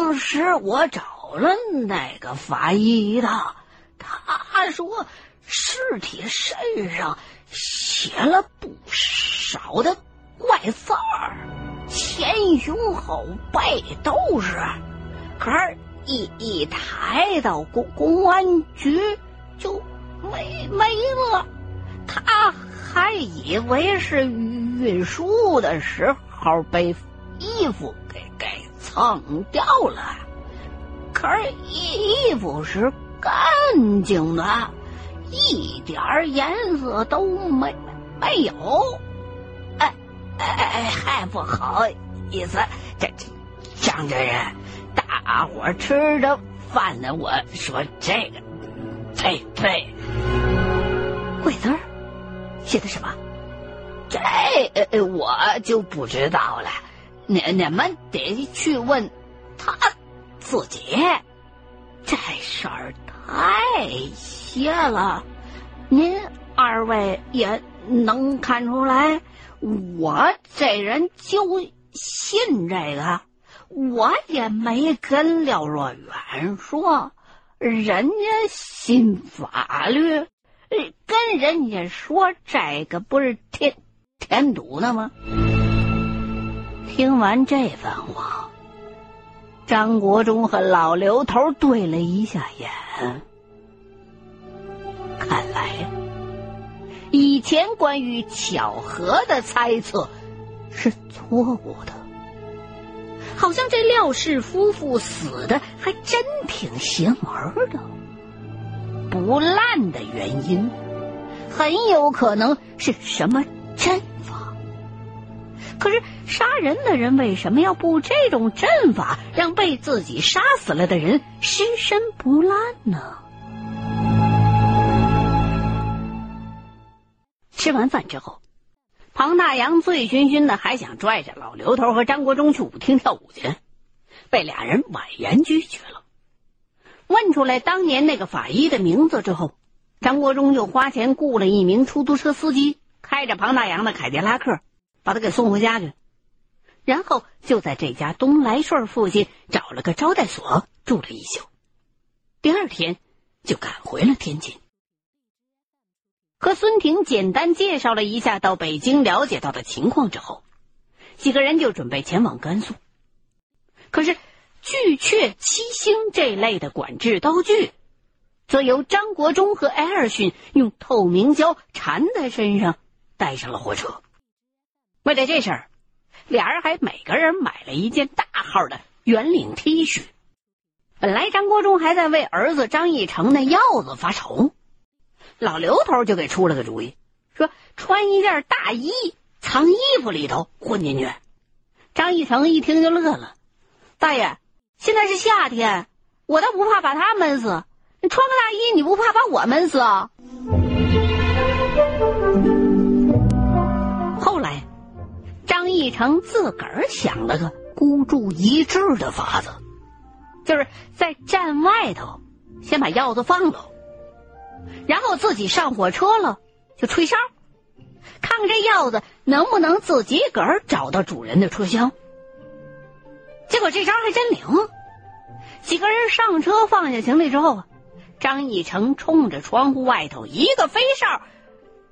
当时我找了那个法医的，他说尸体身上写了不少的怪字儿，前胸后背都是。可是，一一抬到公公安局就没没了。他还以为是运输的时候被衣服给给蹭掉了，可是衣服是干净的，一点颜色都没没有。哎哎哎，还不好意思，这这张主任，大伙吃着饭呢，我说这个，呸呸，贵字儿。写的什么？这我就不知道了。你你们得去问他自己。这事儿太邪了。您二位也能看出来，我这人就信这个。我也没跟廖若远说，人家信法律。跟人家说这个不是添添堵呢吗？听完这番话，张国忠和老刘头对了一下眼，看来以前关于巧合的猜测是错误的。好像这廖氏夫妇死的还真挺邪门的。不烂的原因，很有可能是什么阵法。可是杀人的人为什么要布这种阵法，让被自己杀死了的人尸身不烂呢？吃完饭之后，庞大洋醉醺醺的，还想拽着老刘头和张国忠去舞厅跳舞去，被俩人婉言拒绝了。问出来当年那个法医的名字之后，张国忠又花钱雇了一名出租车司机，开着庞大洋的凯迪拉克，把他给送回家去。然后就在这家东来顺附近找了个招待所住了一宿。第二天就赶回了天津，和孙婷简单介绍了一下到北京了解到的情况之后，几个人就准备前往甘肃。可是。巨阙、七星这类的管制刀具，则由张国忠和艾尔逊用透明胶缠在身上，带上了火车。为了这事儿，俩人还每个人买了一件大号的圆领 T 恤。本来张国忠还在为儿子张义成那药子发愁，老刘头就给出了个主意，说穿一件大衣藏衣服里头混进去。张义成一听就乐了，大爷。现在是夏天，我倒不怕把他闷死。你穿个大衣，你不怕把我闷死啊？义成自个儿想了个孤注一掷的法子，就是在站外头先把药子放了，然后自己上火车了就吹哨，看看这药子能不能自己个儿找到主人的车厢。结果这招还真灵，几个人上车放下行李之后，张义成冲着窗户外头一个飞哨，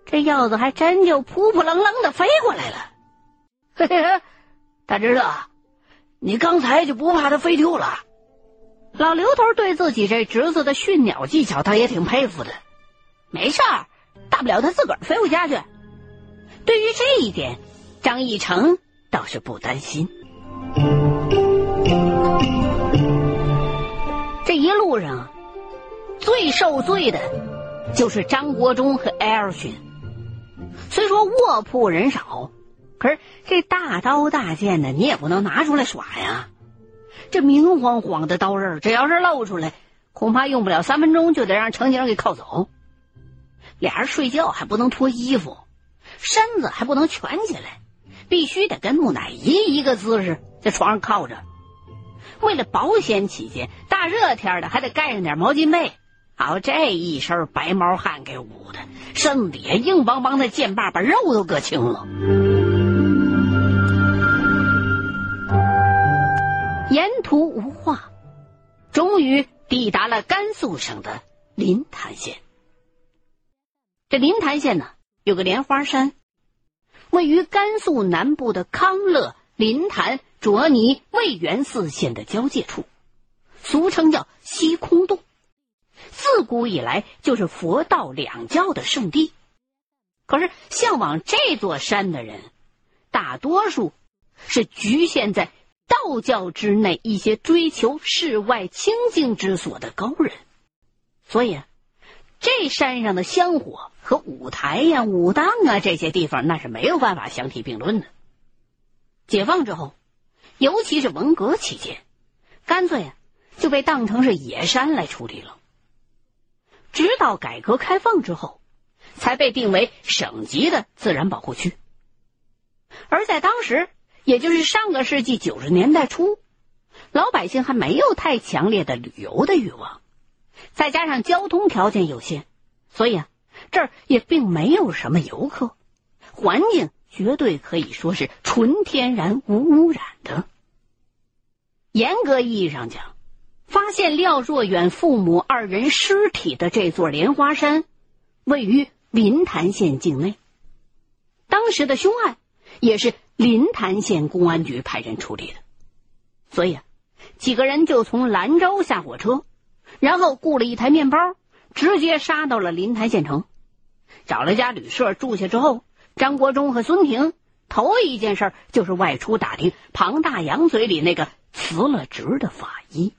这药子还真就扑扑棱棱的飞过来了。嘿嘿，大侄子，你刚才就不怕它飞丢了？老刘头对自己这侄子的驯鸟技巧，他也挺佩服的。没事儿，大不了他自个儿飞回家去。对于这一点，张义成倒是不担心。这一路上，最受罪的，就是张国忠和艾尔逊。虽说卧铺人少，可是这大刀大剑的，你也不能拿出来耍呀。这明晃晃的刀刃，这要是露出来，恐怕用不了三分钟就得让程警给铐走。俩人睡觉还不能脱衣服，身子还不能蜷起来，必须得跟木乃伊一个姿势。在床上靠着，为了保险起见，大热天的还得盖上点毛巾被。好，这一身白毛汗给捂的，身子底下硬邦邦的剑把把肉都硌青了。沿途无话，终于抵达了甘肃省的临潭县。这临潭县呢，有个莲花山，位于甘肃南部的康乐、临潭、卓尼、渭源四县的交界处，俗称叫西空洞。自古以来就是佛道两教的圣地。可是，向往这座山的人，大多数是局限在道教之内一些追求世外清净之所的高人，所以啊，这山上的香火和五台呀、武当啊这些地方，那是没有办法相提并论的。解放之后，尤其是文革期间，干脆啊就被当成是野山来处理了。直到改革开放之后。才被定为省级的自然保护区，而在当时，也就是上个世纪九十年代初，老百姓还没有太强烈的旅游的欲望，再加上交通条件有限，所以啊，这儿也并没有什么游客，环境绝对可以说是纯天然无污染的。严格意义上讲，发现廖若远父母二人尸体的这座莲花山，位于。临潭县境内，当时的凶案也是临潭县公安局派人处理的，所以啊，几个人就从兰州下火车，然后雇了一台面包，直接杀到了临潭县城，找了家旅社住下之后，张国忠和孙婷头一件事就是外出打听庞大洋嘴里那个辞了职的法医。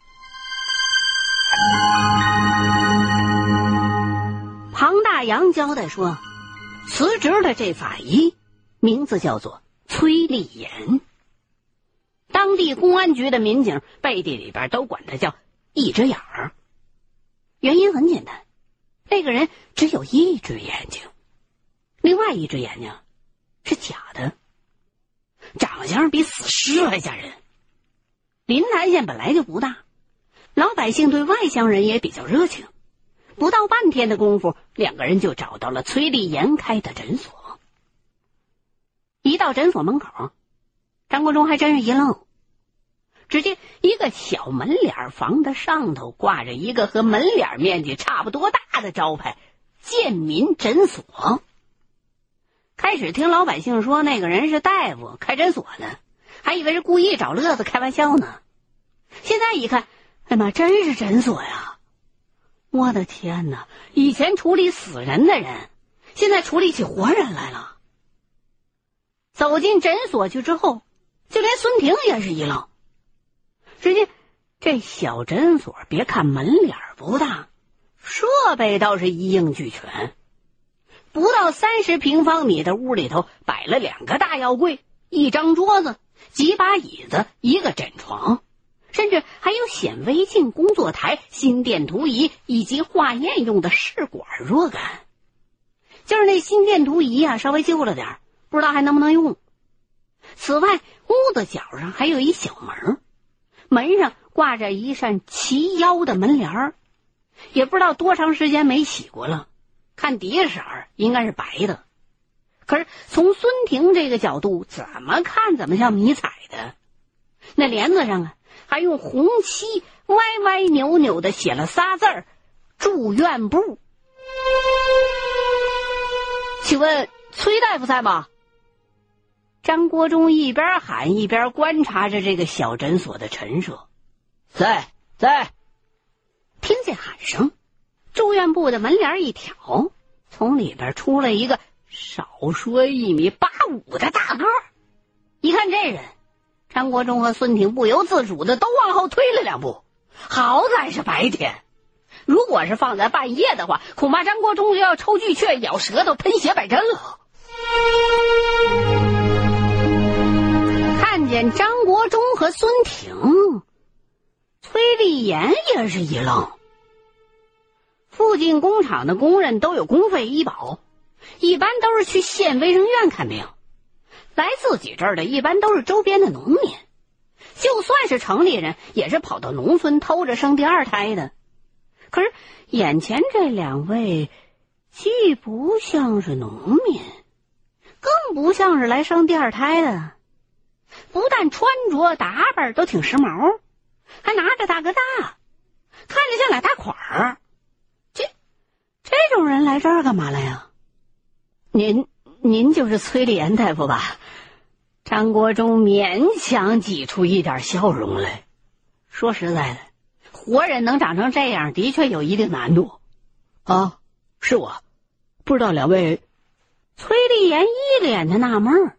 庞大洋交代说：“辞职的这法医名字叫做崔立言。当地公安局的民警背地里边都管他叫一只眼儿。原因很简单，那个人只有一只眼睛，另外一只眼睛是假的，长相比死尸还吓人。临南县本来就不大，老百姓对外乡人也比较热情。”不到半天的功夫，两个人就找到了崔立言开的诊所。一到诊所门口，张国忠还真是一愣。只见一个小门脸房的上头挂着一个和门脸面积差不多大的招牌“建民诊所”。开始听老百姓说那个人是大夫开诊所呢，还以为是故意找乐子开玩笑呢。现在一看，哎妈，真是诊所呀！我的天哪！以前处理死人的人，现在处理起活人来了。走进诊所去之后，就连孙婷也是一愣。只见这小诊所，别看门脸不大，设备倒是一应俱全。不到三十平方米的屋里头，摆了两个大药柜、一张桌子、几把椅子、一个枕床。甚至还有显微镜、工作台、心电图仪以及化验用的试管若干。就是那心电图仪啊，稍微旧了点不知道还能不能用。此外，屋子角上还有一小门，门上挂着一扇齐腰的门帘，也不知道多长时间没洗过了，看底色儿应该是白的。可是从孙婷这个角度，怎么看怎么像迷彩的。那帘子上啊。还用红漆歪歪扭扭的写了仨字儿：“住院部。”请问崔大夫在吗？张国忠一边喊一边观察着这个小诊所的陈设。在在。听见喊声，住院部的门帘一挑，从里边出来一个少说一米八五的大个儿。一看这人。张国忠和孙婷不由自主的都往后退了两步。好在是白天，如果是放在半夜的话，恐怕张国忠就要抽巨雀、咬舌头、喷血百针了。见张国忠和孙婷，崔立言也是一愣。附近工厂的工人都有公费医保，一般都是去县卫生院看病。来自己这儿的一般都是周边的农民，就算是城里人，也是跑到农村偷着生第二胎的。可是眼前这两位，既不像是农民，更不像是来生第二胎的。不但穿着打扮都挺时髦，还拿着大哥大，看着像俩大款儿。这这种人来这儿干嘛来呀？您您就是崔丽妍大夫吧？张国忠勉强挤出一点笑容来。说实在的，活人能长成这样，的确有一定难度。啊，是我，不知道两位。崔丽妍一脸的纳闷儿，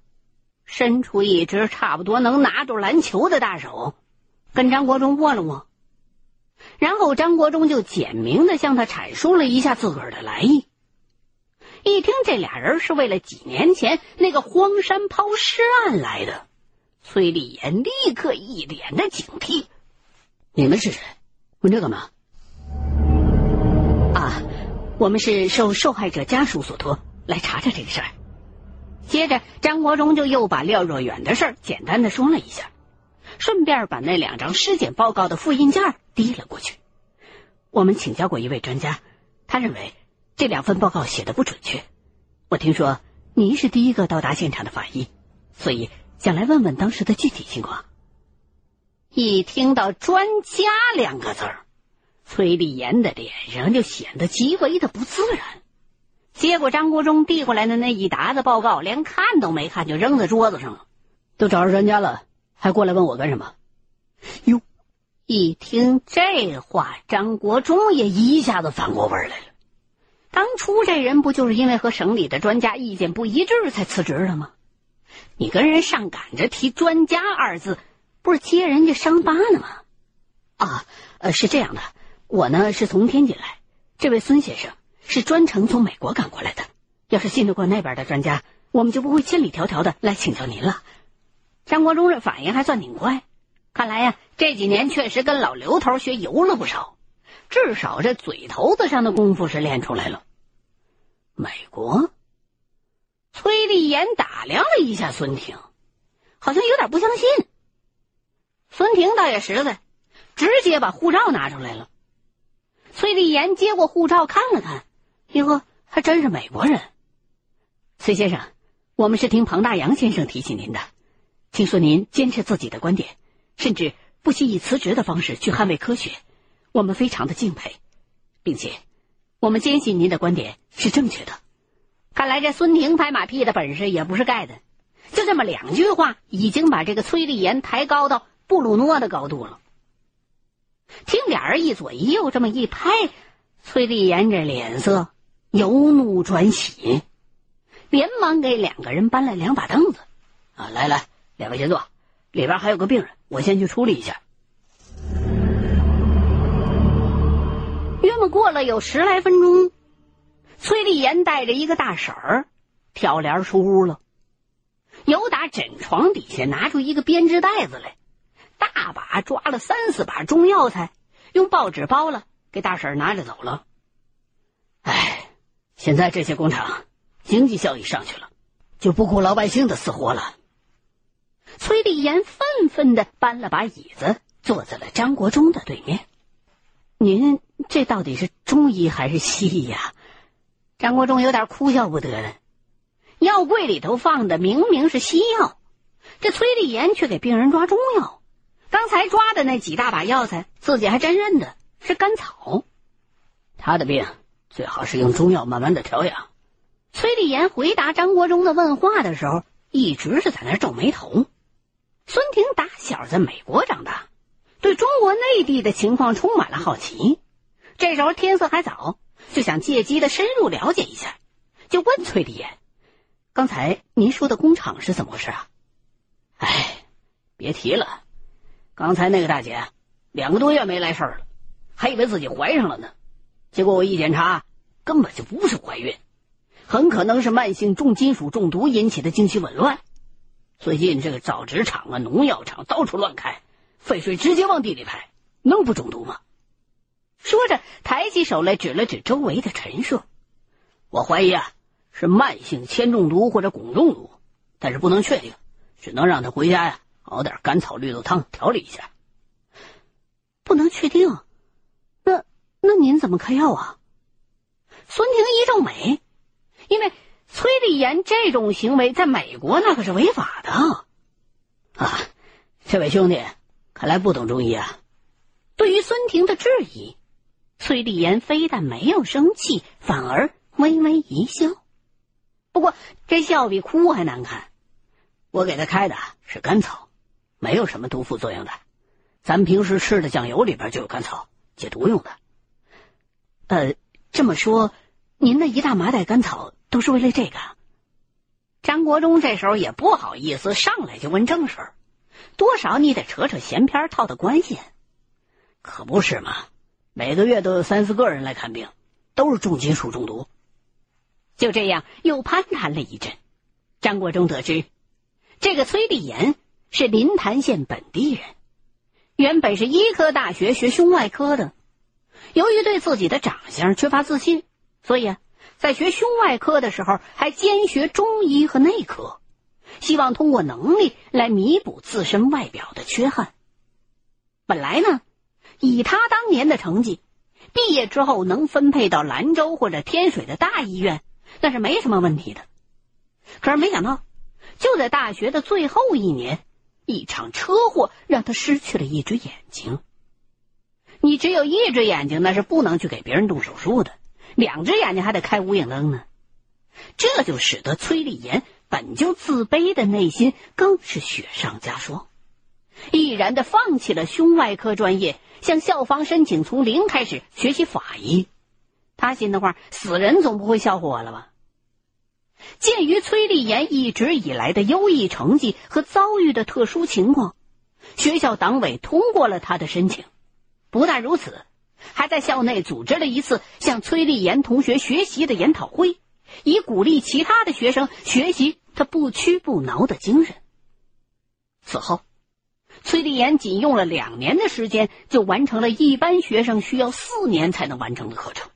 伸出一只差不多能拿住篮球的大手，跟张国忠握了握。然后张国忠就简明的向他阐述了一下自个儿的来意。一听这俩人是为了几年前那个荒山抛尸案来的，崔丽妍立刻一脸的警惕：“你们是谁？问这干嘛？”啊，我们是受受害者家属所托。来查查这个事儿。接着，张国忠就又把廖若远的事儿简单的说了一下，顺便把那两张尸检报告的复印件递了过去。我们请教过一位专家，他认为这两份报告写的不准确。我听说您是第一个到达现场的法医，所以想来问问当时的具体情况。一听到“专家”两个字儿，崔丽妍的脸上就显得极为的不自然。接过张国忠递过来的那一沓子报告，连看都没看就扔在桌子上了。都找着专家了，还过来问我干什么？哟，一听这话，张国忠也一下子反过味来了。当初这人不就是因为和省里的专家意见不一致才辞职的吗？你跟人上赶着提“专家”二字，不是揭人家伤疤呢吗？啊，呃，是这样的，我呢是从天津来，这位孙先生。是专程从美国赶过来的。要是信得过那边的专家，我们就不会千里迢迢的来请教您了。张国忠这反应还算挺快，看来呀，这几年确实跟老刘头学油了不少，至少这嘴头子上的功夫是练出来了。美国，崔丽妍打量了一下孙婷，好像有点不相信。孙婷倒也实在，直接把护照拿出来了。崔丽妍接过护照看了看。哟，还真是美国人，崔先生，我们是听庞大洋先生提起您的。听说您坚持自己的观点，甚至不惜以辞职的方式去捍卫科学，我们非常的敬佩，并且我们坚信您的观点是正确的。看来这孙婷拍马屁的本事也不是盖的，就这么两句话，已经把这个崔丽妍抬高到布鲁诺的高度了。听俩人一左一右这么一拍，崔丽妍这脸色。由怒转喜，连忙给两个人搬来两把凳子。啊，来来，两位先坐，里边还有个病人，我先去处理一下。约莫过了有十来分钟，崔丽妍带着一个大婶儿挑帘出屋了，由打枕床底下拿出一个编织袋子来，大把抓了三四把中药材，用报纸包了，给大婶拿着走了。哎。现在这些工厂经济效益上去了，就不顾老百姓的死活了。崔丽妍愤愤的搬了把椅子，坐在了张国忠的对面。您这到底是中医还是西医呀？张国忠有点哭笑不得了。药柜里头放的明明是西药，这崔丽妍却给病人抓中药。刚才抓的那几大把药材，自己还真认得是甘草。他的病。最好是用中药慢慢的调养。崔丽妍回答张国忠的问话的时候，一直是在那皱眉头。孙婷打小在美国长大，对中国内地的情况充满了好奇。这时候天色还早，就想借机的深入了解一下，就问崔丽妍：“刚才您说的工厂是怎么回事啊？”哎，别提了，刚才那个大姐两个多月没来事儿了，还以为自己怀上了呢。结果我一检查，根本就不是怀孕，很可能是慢性重金属中毒引起的经期紊乱。最近这个造纸厂啊、农药厂到处乱开，废水直接往地里排，能不中毒吗？说着，抬起手来指了指周围的陈设。我怀疑啊，是慢性铅中毒或者汞中毒，但是不能确定，只能让他回家呀熬点甘草绿豆汤调理一下。不能确定。那那您怎么开药啊？孙婷一皱眉，因为崔丽妍这种行为在美国那可是违法的。啊，这位兄弟，看来不懂中医啊。对于孙婷的质疑，崔丽妍非但没有生气，反而微微一笑。不过这笑比哭还难看。我给他开的是甘草，没有什么毒副作用的。咱平时吃的酱油里边就有甘草，解毒用的。呃，这么说，您的一大麻袋甘草都是为了这个？张国忠这时候也不好意思上来就问正事儿，多少你得扯扯闲篇套套关系。可不是嘛，每个月都有三四个人来看病，都是重金属中毒。就这样又攀谈了一阵，张国忠得知。这个崔丽妍是临潭县本地人，原本是医科大学学胸外科的。由于对自己的长相缺乏自信，所以啊，在学胸外科的时候还兼学中医和内科，希望通过能力来弥补自身外表的缺憾。本来呢，以他当年的成绩，毕业之后能分配到兰州或者天水的大医院，那是没什么问题的。可是没想到。就在大学的最后一年，一场车祸让他失去了一只眼睛。你只有一只眼睛，那是不能去给别人动手术的；两只眼睛还得开无影灯呢。这就使得崔丽妍本就自卑的内心更是雪上加霜，毅然的放弃了胸外科专业，向校方申请从零开始学习法医。他心的话，死人总不会笑话我了吧？鉴于崔丽妍一直以来的优异成绩和遭遇的特殊情况，学校党委通过了他的申请。不但如此，还在校内组织了一次向崔丽妍同学学习的研讨会，以鼓励其他的学生学习他不屈不挠的精神。此后，崔丽妍仅用了两年的时间，就完成了一般学生需要四年才能完成的课程。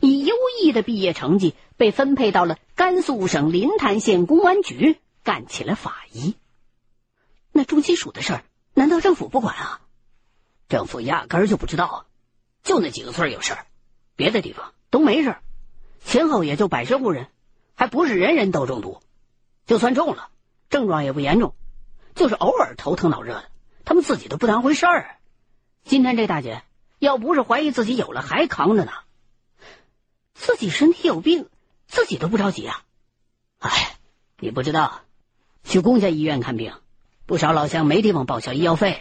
以优异的毕业成绩，被分配到了甘肃省临潭县公安局，干起了法医。那重金属的事儿，难道政府不管啊？政府压根儿就不知道啊，就那几个村有事儿，别的地方都没事儿。前后也就百十户人，还不是人人都中毒。就算中了，症状也不严重，就是偶尔头疼脑热的，他们自己都不当回事儿。今天这大姐，要不是怀疑自己有了，还扛着呢。自己身体有病，自己都不着急啊！哎，你不知道，去公家医院看病，不少老乡没地方报销医药费，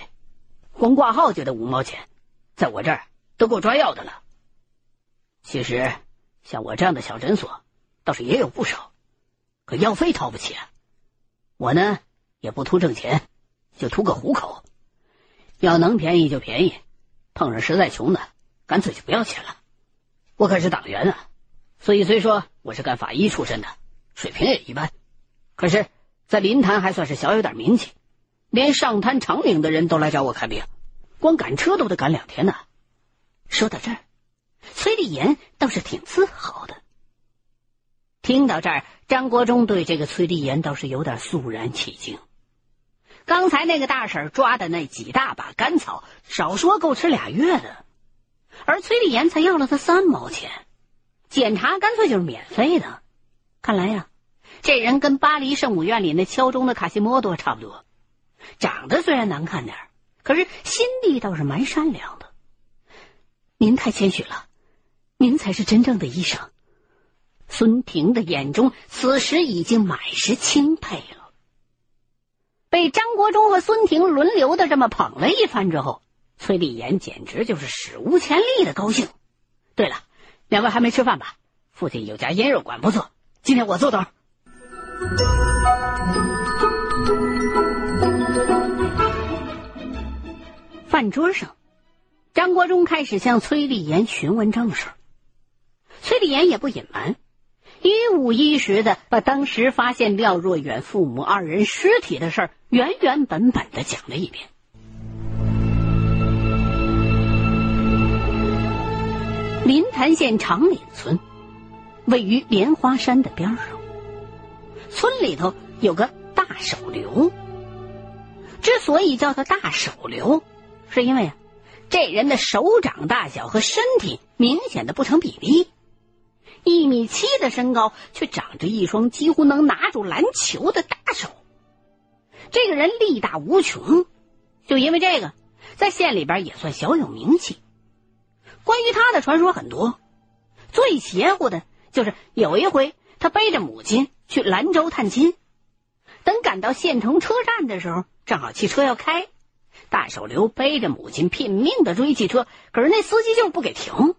光挂号就得五毛钱，在我这儿都够抓药的了。其实，像我这样的小诊所，倒是也有不少，可药费掏不起啊。我呢，也不图挣钱，就图个糊口，要能便宜就便宜，碰上实在穷的，干脆就不要钱了。我可是党员啊，所以虽说我是干法医出身的，水平也一般，可是，在临潭还算是小有点名气，连上滩长岭的人都来找我看病，光赶车都得赶两天呢。说到这儿，崔丽妍倒是挺自豪的。听到这儿，张国忠对这个崔丽妍倒是有点肃然起敬。刚才那个大婶抓的那几大把甘草，少说够吃俩月的。而崔丽妍才要了他三毛钱，检查干脆就是免费的。看来呀，这人跟巴黎圣母院里那敲钟的卡西莫多差不多，长得虽然难看点可是心地倒是蛮善良的。您太谦虚了，您才是真正的医生。孙婷的眼中此时已经满是钦佩了。被张国忠和孙婷轮流的这么捧了一番之后。崔丽妍简直就是史无前例的高兴。对了，两位还没吃饭吧？父亲有家腌肉馆不错，今天我做头。饭桌上，张国忠开始向崔丽妍询问正事。崔丽妍也不隐瞒，一五一十的把当时发现廖若远父母二人尸体的事儿原原本本的讲了一遍。临潭县长岭村位于莲花山的边上，村里头有个大手刘。之所以叫它大手刘，是因为啊，这人的手掌大小和身体明显的不成比例，一米七的身高，却长着一双几乎能拿住篮球的大手。这个人力大无穷，就因为这个，在县里边也算小有名气。关于他的传说很多，最邪乎的就是有一回他背着母亲去兰州探亲，等赶到县城车站的时候，正好汽车要开，大手刘背着母亲拼命的追汽车，可是那司机就是不给停。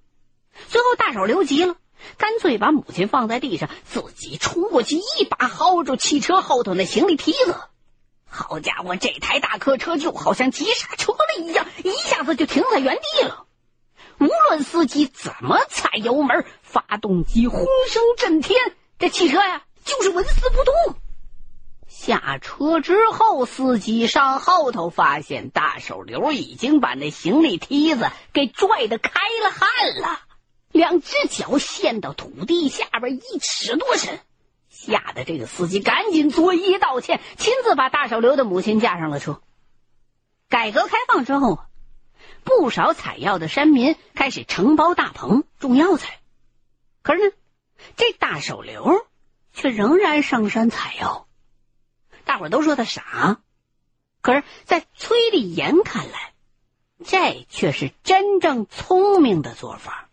最后大手刘急了，干脆把母亲放在地上，自己冲过去，一把薅住汽车后头那行李梯子。好家伙，这台大客车就好像急刹车了一样，一下子就停在原地了。无论司机怎么踩油门，发动机轰声震天，这汽车呀就是纹丝不动。下车之后，司机上后头发现大手刘已经把那行李梯子给拽得开了汗了，两只脚陷到土地下边一尺多深，吓得这个司机赶紧作揖道歉，亲自把大手刘的母亲架上了车。改革开放之后。不少采药的山民开始承包大棚种药材，可是呢，这大手刘却仍然上山采药。大伙都说他傻，可是，在崔立言看来，这却是真正聪明的做法。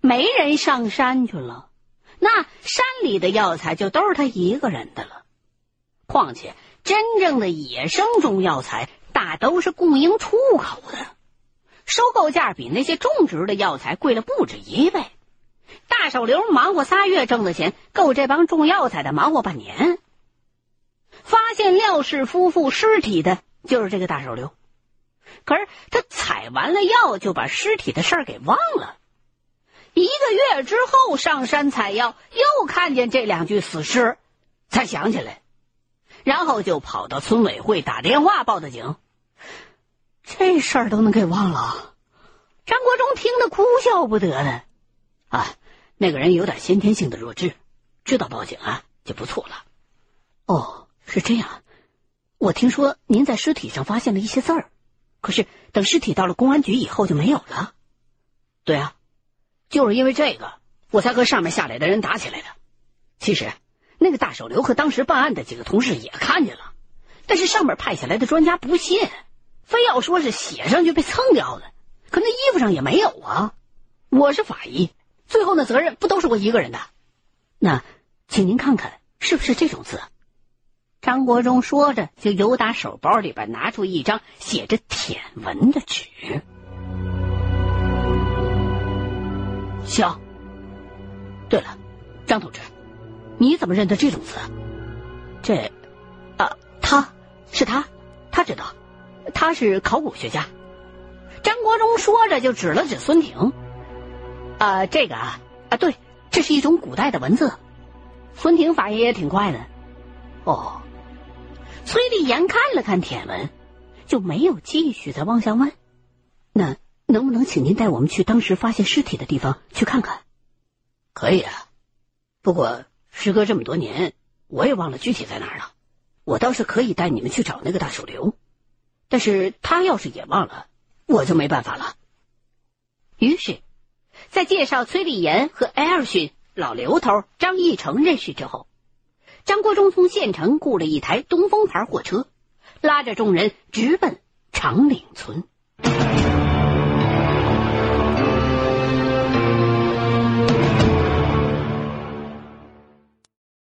没人上山去了，那山里的药材就都是他一个人的了。况且，真正的野生中药材大都是供应出口的。收购价比那些种植的药材贵了不止一倍，大手流忙活仨月挣的钱够这帮种药材的忙活半年。廖氏夫妇尸体的就是这个大手刘，可是他采完了药就把尸体的事儿给忘了。一个月之后上山采药，又看见这两具死尸，才想起来，然后就跑到村委会打电话报的警。这事儿都能给忘了，张国忠听得哭笑不得的。啊，那个人有点先天性的弱智，知道报警啊就不错了。哦，是这样。我听说您在尸体上发现了一些字儿，可是等尸体到了公安局以后就没有了。对啊，就是因为这个，我才和上面下来的人打起来的。其实，那个大手刘和当时办案的几个同事也看见了，但是上面派下来的专家不信。非要说是写上去被蹭掉的，可那衣服上也没有啊！我是法医，最后那责任不都是我一个人的？那，请您看看是不是这种字？张国忠说着，就由打手包里边拿出一张写着舔文的纸。行。对了，张同志，你怎么认得这种字？这，啊，他是他，他知道。他是考古学家，张国忠说着就指了指孙婷，啊，这个啊啊，对，这是一种古代的文字。孙婷反应也挺快的，哦。崔立言看了看帖文，就没有继续再往下问。那能不能请您带我们去当时发现尸体的地方去看看？可以啊，不过时隔这么多年，我也忘了具体在哪儿了。我倒是可以带你们去找那个大手刘。但是他要是也忘了，我就没办法了。于是，在介绍崔立言和艾尔逊、老刘头张义成认识之后，张国忠从县城雇了一台东风牌货车，拉着众人直奔长岭村。